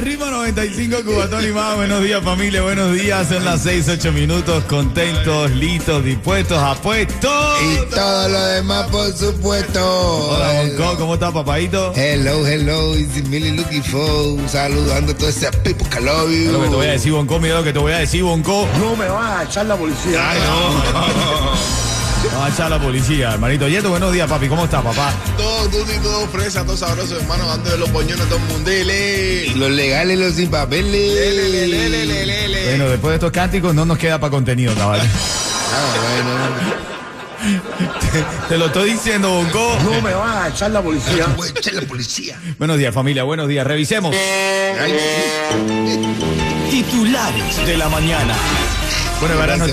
Ritmo 95, Cubatón y más. Buenos días, familia. Buenos días. Son las 6, 8 minutos. Contentos, listos, dispuestos, apuestos. Y todo lo demás, por supuesto. Hola, Bonco. ¿Cómo estás, papadito? Hello, hello, it's really looking for. Saludando a todos esos people que love you. Lo que te voy a decir, Bonco. Mira lo que te voy a decir, Bonco. No me vas a echar la policía. Ay, no. Vamos a echar a la policía, hermanito. Yeto, buenos días, papi. ¿Cómo estás, papá? Todo tutti, todo fresa, todo sabroso, hermano, dando de los boñones a todo el mundo. Lele. Los legales, los sin papeles. Lele, lele, lele, lele. Bueno, después de estos cánticos no nos queda para contenido, caballo. Ah, Te lo estoy diciendo, Bonco. No me vas a echar la policía. bueno. Voy a echar la policía. Buenos días, familia. Buenos días. Revisemos. Ay, Titulares de la mañana. Bueno, verano.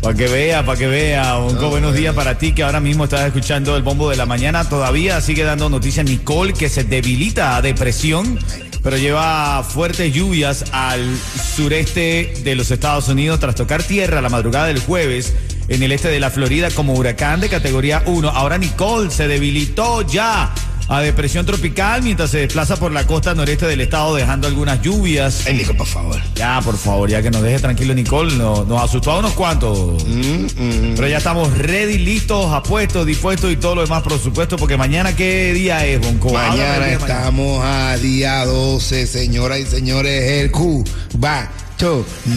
Para que vea, para que vea, buenos días para ti que ahora mismo estás escuchando el bombo de la mañana. Todavía sigue dando noticias Nicole que se debilita a depresión, pero lleva fuertes lluvias al sureste de los Estados Unidos tras tocar tierra la madrugada del jueves en el este de la Florida como huracán de categoría 1. Ahora Nicole se debilitó ya a depresión tropical mientras se desplaza por la costa noreste del estado dejando algunas lluvias. Ay, Nico, por favor. Ya, por favor, ya que nos deje tranquilo Nicole, no- nos asustó a unos cuantos. Mm, Pero ya estamos ready, listos, apuestos, dispuestos y todo lo demás, por supuesto, porque mañana qué día es, Bonco. Mañana de mañana. estamos a día 12, señoras y señores. El Cubato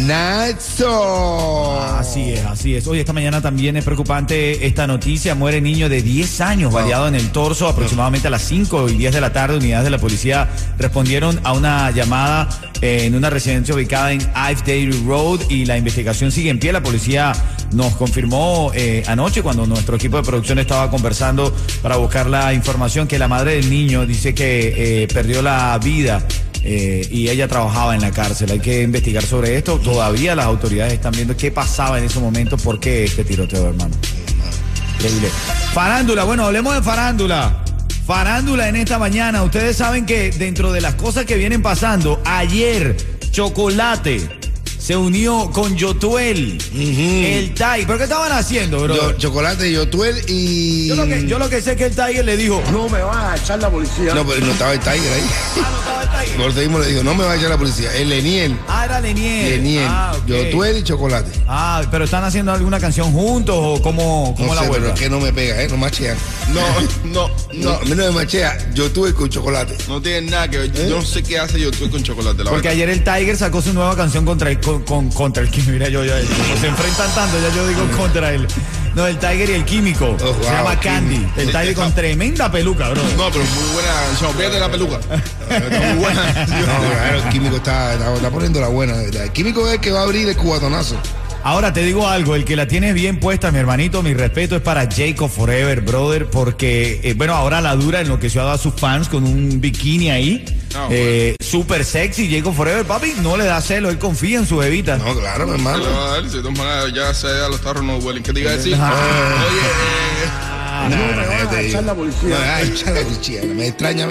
Nazo. Así es, así es. Oye, esta mañana también es preocupante esta noticia. Muere niño de 10 años, baleado en el torso, aproximadamente a las 5 y 10 de la tarde. Unidades de la policía respondieron a una llamada eh, en una residencia ubicada en Ive Dairy Road y la investigación sigue en pie. La policía nos confirmó eh, anoche cuando nuestro equipo de producción estaba conversando para buscar la información que la madre del niño dice que eh, perdió la vida eh, y ella trabajaba en la cárcel. Hay que investigar sobre esto. Todavía las autoridades están viendo qué pasaba en ese momento, por qué este tiroteo, hermano. Increíble. Farándula, bueno, hablemos de farándula. Farándula en esta mañana. Ustedes saben que dentro de las cosas que vienen pasando, ayer Chocolate se unió con Yotuel, el Tai. ¿Pero qué estaban haciendo, bro? Yo- chocolate, Yotuel y. Yo lo, que, yo lo que sé es que el Tiger le dijo. No me vas a echar la policía. No, pero no estaba el Tiger ahí. Por eso mismo le digo, no me va a echar la policía. El Leniel. Ah, era Leniel. Leniel. Ah, ok. Yotuel y chocolate. Ah, pero están haciendo alguna canción juntos o cómo, cómo No la sé, pero vuelta. es que no me pega, ¿eh? No machea. No, no, No, no. a mí no me machea. Yotuel con chocolate. No tiene nada que ver. Yo no sé qué hace yo tú con chocolate, la Porque verdad. ayer el Tiger sacó su nueva canción contra el con, con- contra el químico. Mira, yo ya se enfrentan tanto, ya yo digo contra él. No, el Tiger y el químico. Oh, se llama Candy. Químico. El Tiger con tremenda peluca, bro. No, pero muy buena. Fíjate la peluca. Está muy buena. No, claro, el químico está, está, está poniendo la buena. El químico es el que va a abrir el cubatonazo. Ahora te digo algo, el que la tiene bien puesta, mi hermanito, mi respeto es para Jacob Forever, brother, porque, eh, bueno, ahora la dura enloqueció a sus fans con un bikini ahí, Ah, eh, súper sexy, Jacob Forever, papi, no le da celo, él confía en su bebita. No, claro, mi hermano. Si maneras ya se a los tarros no huelen. ¿Qué te iba a decir? Ah. Oye, eh, Ah, No no, me no, vas a echar la No, policía. ay, echa la policía. Me extraña,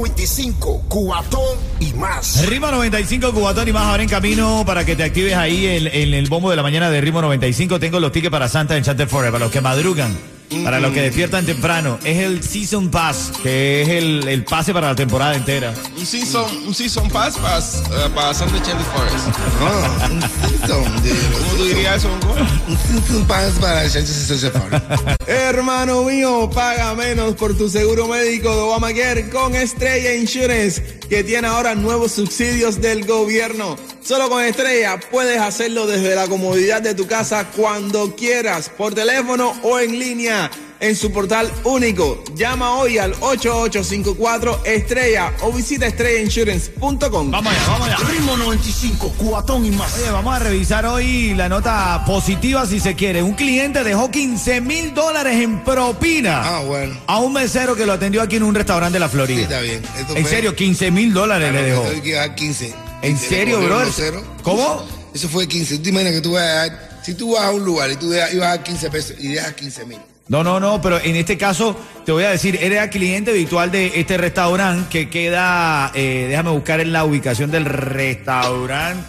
me tiene un buen. Ritmo 95, cuatón y más. Ritmo 95, Cubatón y más ahora en camino para que te actives ahí en, en el bombo de la mañana de Ritmo 95. Tengo los tickets para Santa Enchanted Forever, para los que madrugan, para los que despiertan temprano. Es el Season Pass, que es el, el pase para la temporada entera. un season, un season pass para, eh, para Santa Enchanted Forest. No, un Simpson. de- ¿Cómo tú dirías eso? Un Simpson Pass para el Sánchez y Safari. Hermano mío, paga menos por tu seguro médico de Obamacare con Estrella Insurance, que tiene ahora nuevos subsidios del gobierno. Solo con Estrella puedes hacerlo desde la comodidad de tu casa cuando quieras, por teléfono o en línea. En su portal único. Llama hoy al 8854 estrella o visita estrellainsurance.com. Vamos allá, vamos allá. Ritmo 95, cuatón y más. Oye, vamos a revisar hoy la nota positiva si se quiere. Un cliente dejó 15 mil dólares en propina Ah, bueno. a un mesero que lo atendió aquí en un restaurante de la Sí, Florida. está bien. Esto En fue- serio, 15 mil dólares le dejó. Hay que dar 15. ¿En serio, brother? ¿Cómo? Eso fue 15. ¿Tú te imaginas que tú vas a dar, si tú vas a un lugar y tú dejas, ibas a dar 15 pesos y dejas 15 mil? No, no, no, pero en este caso te voy a decir, era cliente habitual de este restaurante que queda, eh, déjame buscar en la ubicación del restaurante,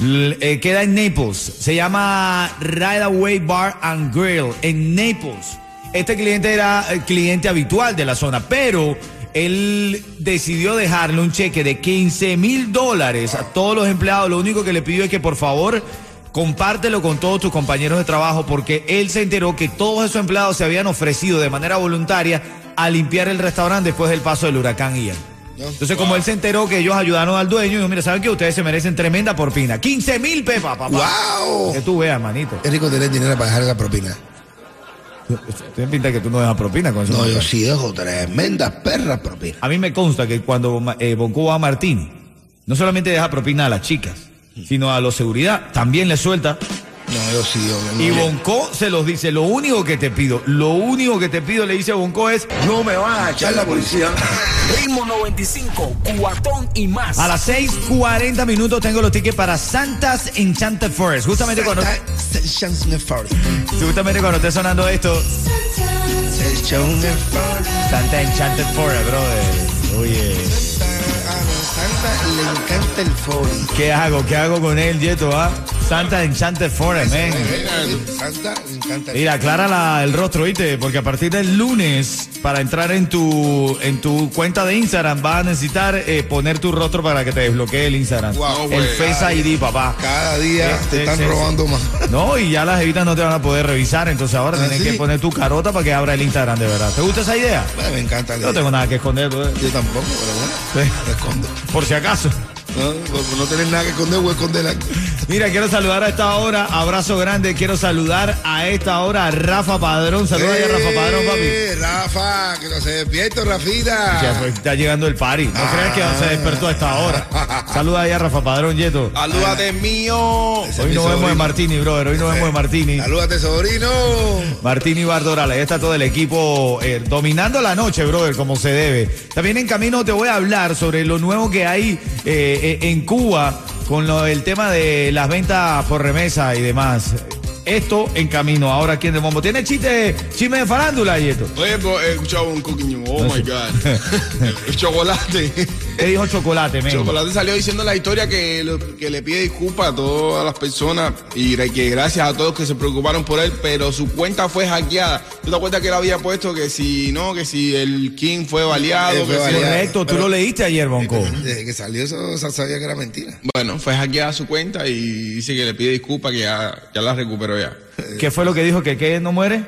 eh, queda en Naples, se llama Right Away Bar and Grill en Naples. Este cliente era cliente habitual de la zona, pero él decidió dejarle un cheque de 15 mil dólares a todos los empleados. Lo único que le pidió es que por favor compártelo con todos tus compañeros de trabajo porque él se enteró que todos esos empleados se habían ofrecido de manera voluntaria a limpiar el restaurante después del paso del huracán Ian. Entonces, como él se enteró que ellos ayudaron al dueño, dijo, mira, ¿saben que Ustedes se merecen tremenda propina. 15 mil pepa, papá. ¡Wow! Que tú veas, manito. Es rico tener dinero para dejar la propina. Tienes pinta que tú no dejas propina con eso. No, yo sí dejo tremendas perras propinas. A mí me consta que cuando eh, Bonco va a Martín, no solamente deja propina a las chicas, sino a los seguridad, también le suelta. No, yo sí, yo no. Y Bonco se los dice, lo único que te pido, lo único que te pido, le dice a Bonco es, No me van a echar la policía. Ritmo 95, cuatón y más. a las 6.40 minutos tengo los tickets para Santa's Enchanted Forest. Justamente cuando, justamente cuando esté sonando esto, Santa Enchanted Forest, brother. Oye, Santa encanta el fori. ¿qué hago? ¿Qué hago con él, Yeto? Ah? Santa Enchanted Forest, man. Santa el Mira, aclara la- el rostro, ¿viste? Porque a partir del lunes, para entrar en tu, en tu cuenta de Instagram, vas a necesitar eh, poner tu rostro para que te desbloquee el Instagram. Wow, el. Face ID, papá. Cada día te están robando más. No, y ya las evitas no te van a poder revisar, entonces ahora ¿Ah, tienes sí? que poner tu carota para que abra el Instagram de verdad. ¿Te gusta esa idea? Bueno, me encanta. la no idea. tengo nada que esconder, brother. Yo tampoco, pero bueno, Sí. me escondo. por si acaso. No, tener nada que esconder, voy a esconder la... Mira, quiero saludar a esta hora, abrazo grande, quiero saludar a esta hora a Rafa Padrón. Saluda ahí a Rafa Padrón, papi. Eh, Rafa, que no se despierto, Rafita. Ya, pues, está llegando el party. No Ah. creas que se despertó a esta hora. Saluda ahí a Rafa Padrón, Yeto. Salúdate mío. Ese Hoy nos vemos de Martini, brother. Hoy nos vemos de Martini. Salúdate, sobrino. Martini Bardorala. Ahí está todo el equipo eh, dominando la noche, brother, como se debe. También en camino te voy a hablar sobre lo nuevo que hay eh, eh, en Cuba con lo- el tema de las ventas por remesa y demás. Esto en camino. Ahora, ¿quién de Bombo? ¿Tiene chiste, chisme de farándula, Yeto? Oye, pero he escuchado un coquiño. Oh my God. El chocolate. ¿Qué dijo Chocolate, men? Chocolate salió diciendo la historia que, lo- que le pide disculpas a todas las personas y que gracias a todos que se preocuparon por él, pero su cuenta fue hackeada. ¿Tú te acuerdas que él había puesto que si no, que si el King fue baleado? Fue que si- baleado. Correcto, tú Pero- lo leíste ayer, Bonco. Desde que salió eso, se sabía que era mentira. Bueno, fue hackeada su cuenta y dice que le pide disculpas que ya, ya la recuperó ya. ¿Qué fue lo que dijo? ¿Que qué no muere?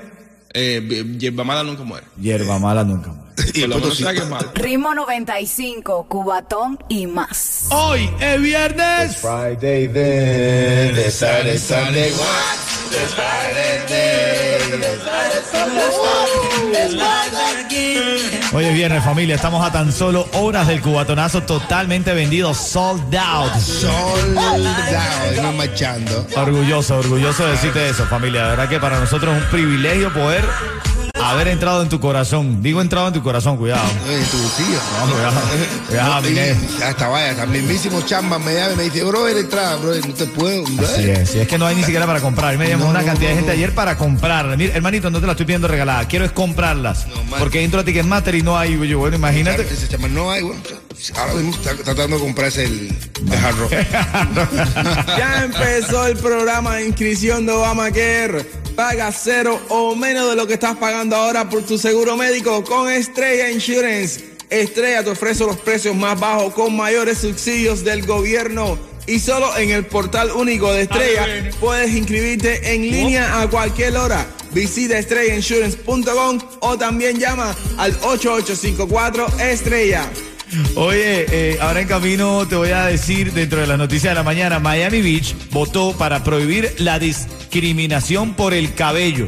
Eh, Yerba mala nunca muere. Hierba mala nunca muere. Y el es malo. Ritmo 95, Cubatón y más. Hoy es viernes. Friday then, the Saturday, Sunday, Hoy es viernes, familia. Estamos a tan solo horas del cubatonazo totalmente vendido, sold out. Soldado, y no marchando. Orgulloso, orgulloso de decirte eso, familia. De verdad que para nosotros es un privilegio poder haber entrado en tu corazón. Digo entrado en tu corazón, cuidado. Oye, tu bolsillo. No, cuidado. Hasta vaya, hasta el mismísimo chamba me llama y me dice, bro, entrada, bro, no te puedo. bro". Sí, es, es que no hay ni siquiera para comprar. Me llamó No, una no, cantidad de gente no. ayer para comprarlas. Mira, hermanito, no te las estoy pidiendo regaladas. Quiero es comprarlas. Porque entro a Ticketmaster y no hay. Yo, bueno, imagínate. Ese chamba no hay, bueno. Ahora mismo está tratando de comprarse el de Hard Rock. Ya empezó el programa de inscripción de Obamacare. Paga cero o menos de lo que estás pagando ahora por tu seguro médico con Estrella Insurance. Estrella te ofrece los precios más bajos con mayores subsidios del gobierno. Y solo en el portal único de Estrella puedes inscribirte en línea a cualquier hora. Visita estrellainsurance.com o también llama al 8854 Estrella. Oye, eh, ahora en camino te voy a decir dentro de las noticias de la mañana, Miami Beach votó para prohibir la discriminación por el cabello.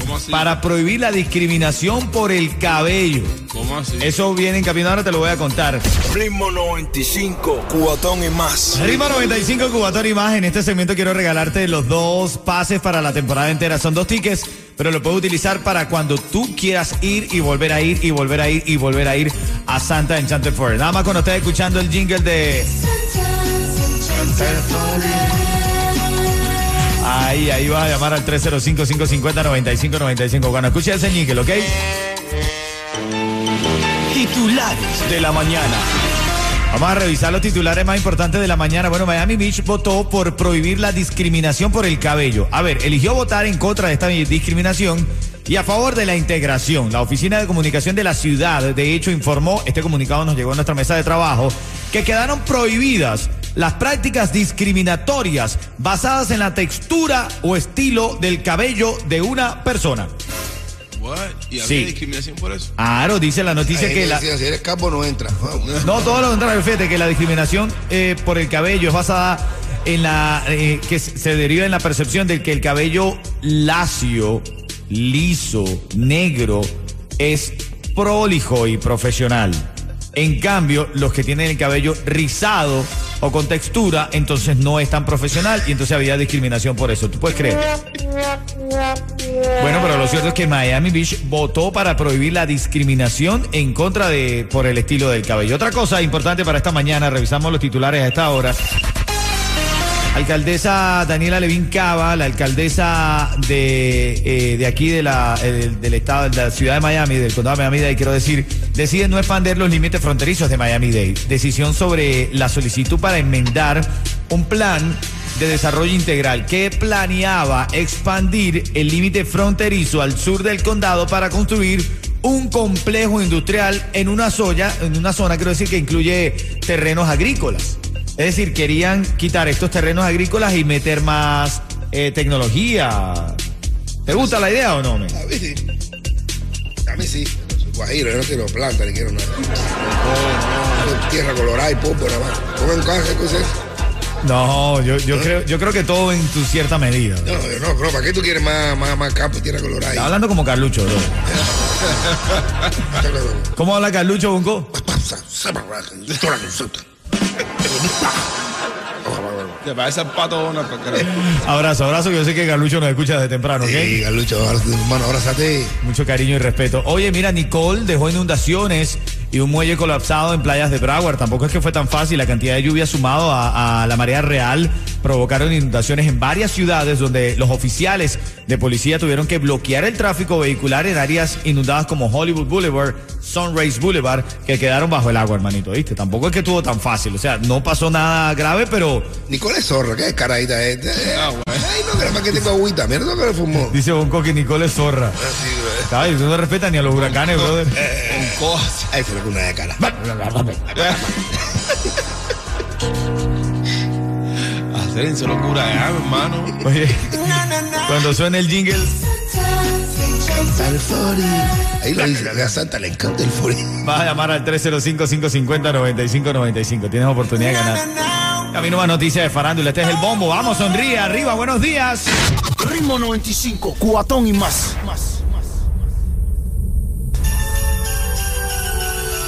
¿Cómo así? para prohibir la discriminación por el cabello. ¿Cómo así? Eso viene en camino, ahora te lo voy a contar. Ritmo 95, cubatón y más. Ritmo 95 Cubatón y más. En este segmento quiero regalarte los dos pases para la temporada entera. Son dos tickets, pero lo puedes utilizar para cuando tú quieras ir y volver a ir y volver a ir y volver a ir a Santa Enchanted Forest. Nada más cuando estés escuchando el jingle de. Ahí, ahí vas a llamar al 305-550-9595. Cuando escuches ese jingle, ¿ok? Titulares de la mañana. Vamos a revisar los titulares más importantes de la mañana. Bueno, Miami Beach votó por prohibir la discriminación por el cabello. A ver, eligió votar en contra de esta discriminación y a favor de la integración. La Oficina de Comunicación de la ciudad, de hecho, informó, este comunicado nos llegó a nuestra mesa de trabajo, que quedaron prohibidas las prácticas discriminatorias basadas en la textura o estilo del cabello de una persona. ¿Y había Sí. discriminación por eso? Claro, dice la noticia que la... decían, si eres capo no entra. No, todo lo contrario, fíjate que la discriminación eh, por el cabello es basada en la eh, que se se deriva en la percepción de que el cabello lacio, liso, negro es prolijo y profesional. En cambio, los que tienen el cabello rizado o con textura, entonces no es tan profesional y entonces había discriminación por eso. ¿Tú puedes creer? Bueno, pero lo cierto es que Miami Beach votó para prohibir la discriminación en contra de por el estilo del cabello. Otra cosa importante para esta mañana, revisamos los titulares a esta hora. Alcaldesa Daniela Levín Cava, la alcaldesa de, eh, de aquí de la, eh, del estado, de la ciudad de Miami, del condado de Miami-Dade, quiero decir, decide no expandir los límites fronterizos de Miami-Dade. Decisión sobre la solicitud para enmendar un plan de desarrollo integral que planeaba expandir el límite fronterizo al sur del condado para construir un complejo industrial en una zona, en una zona, quiero decir, que incluye terrenos agrícolas. Es decir, querían quitar estos terrenos agrícolas y meter más eh, tecnología. ¿Te gusta la idea o no? men? A mí sí. A mí sí. Guajiro, yo no quiero planta ni quiero nada. No, Tierra colorada y popo nada más. Pongan casa, cosas. No, yo, yo, creo, yo creo que todo en tu cierta medida. No, yo no, bro, ¿para qué tú quieres más, más, más campo y tierra colorada? Está hablando como Carlucho, bro. ¿Cómo habla Carlucho, Bunco? Te parece el pato Donald, pues. Abrazo, abrazo, que yo sé que Carlucho nos escucha desde temprano, ¿ok? Sí, ahora, hermano, abrázate. Mucho cariño y respeto. Oye, mira, Nicole dejó inundaciones y un muelle colapsado en playas de Broward. Tampoco es que fue tan fácil. La cantidad de lluvia sumado a, a la marea real provocaron inundaciones en varias ciudades donde los oficiales de policía tuvieron que bloquear el tráfico vehicular en áreas inundadas como Hollywood Boulevard, Sunrise Boulevard, que quedaron bajo el agua, hermanito, ¿viste? Tampoco es que estuvo tan fácil. O sea, no pasó nada grave, pero Nicole es zorra, qué caradita es. Ah, bueno. Ay, no, más que tengo agüita. Lo que le fumó. dice Bonco que Nicole es zorra. Güey. Ay, tú no respetas ni a los huracanes, brother. Ahí se le pone una de cara. Hacer locura ya, hermano. Oye, cuando suena el jingle. Ahí lo dice, a Santa le encanta el Fori. vas a llamar al 305-550-9595. Tienes oportunidad de ganar. Camino más noticias de farándula. Este es el bombo. Vamos, sonríe, arriba, buenos días. Ritmo 95, cubatón y más. más.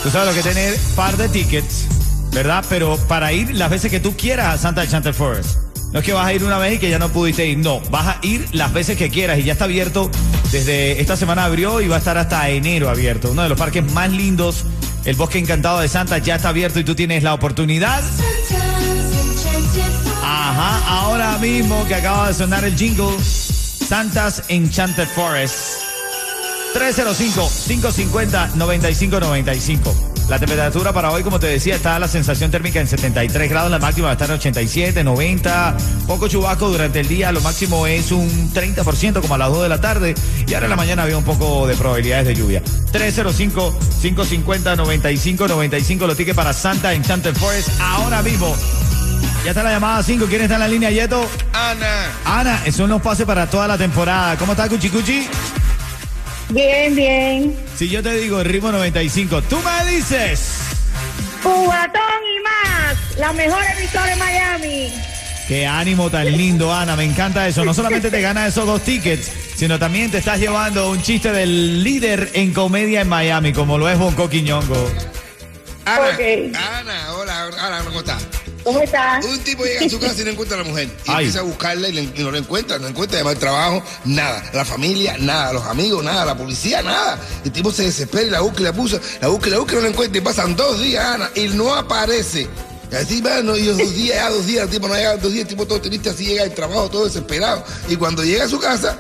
Tú sabes lo que tener par de tickets, ¿verdad? Pero para ir las veces que tú quieras a Santa Enchanted Forest. No es que vas a ir una vez y que ya no pudiste ir. No, vas a ir las veces que quieras y ya está abierto. Desde esta semana abrió y va a estar hasta enero abierto. Uno de los parques más lindos, el Bosque Encantado de Santa, ya está abierto y tú tienes la oportunidad. Ajá, ahora mismo que acaba de sonar el jingle, Santa's Enchanted Forest. 305-550-9595. La temperatura para hoy, como te decía, está la sensación térmica en 73 grados, la máxima va a estar en 87, 90, poco chubasco durante el día, lo máximo es un 30% como a las 2 de la tarde y ahora en la mañana había un poco de probabilidades de lluvia. 305-550-9595, los tickets para Santa Enchanted Forest ahora mismo. Ya está la llamada 5, ¿quién está en la línea, Yeto? Ana. Ana, son los pases para toda la temporada. ¿Cómo está, Cuchi Cuchi? Bien, bien. Si yo te digo ritmo 95, tú me dices. Cubatón y más. La mejor emisora de Miami. Qué ánimo tan lindo, Ana. Me encanta eso. No solamente te ganas esos dos tickets, sino también te estás llevando un chiste del líder en comedia en Miami, como lo es Bonco Quiñongo. Ana, Ok. Ana, hola, Ana, ¿cómo estás? ¿Cómo estás? Un tipo llega a su casa y no encuentra a la mujer. Y Ay. empieza a buscarla y, le- y no la encuentra, no encuentra, llama al trabajo, nada. La familia, nada. Los amigos, nada. La policía, nada. El tipo se desespera y la busca y la puso, la busca y la busca y no la encuentra. Y pasan dos días, Ana, y no aparece. Y así, bueno, y dos días, ya dos días, el tipo no llega dos días, el tipo todo triste, así llega al trabajo, todo desesperado. Y cuando llega a su casa,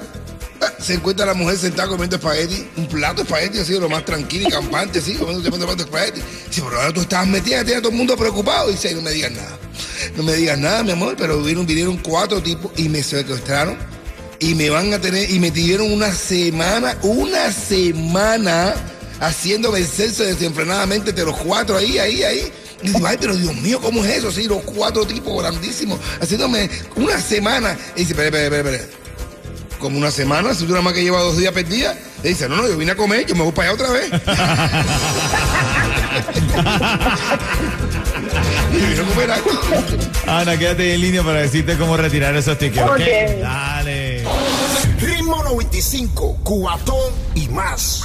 se encuentra la mujer sentada comiendo espagueti, un plato de espagueti así, lo más tranquilo y campante, así, comiendo un plato de espagueti. Dice, pero ahora tú estabas metida, tenía todo el mundo preocupado. Dice, "Ay, no me digas nada. No me digas nada, mi amor, pero vinieron, vinieron cuatro tipos y me secuestraron y me van a tener, y me tuvieron una semana, una semana haciéndome el censo desenfrenadamente de los cuatro ahí, ahí, ahí. Y digo, ay, pero Dios mío, ¿cómo es eso? Sí, los cuatro tipos grandísimos, haciéndome una semana. Y dice, espera, espera, espera. Como una semana, si tú nada más que lleva dos días perdida. Le dice, no, no, yo vine a comer, yo me voy para allá otra vez. y vine a comer algo. Ana, quédate en línea para decirte cómo retirar esos tickets. ¿ok? Ok. Dale. Ritmo 95, cuatón y más.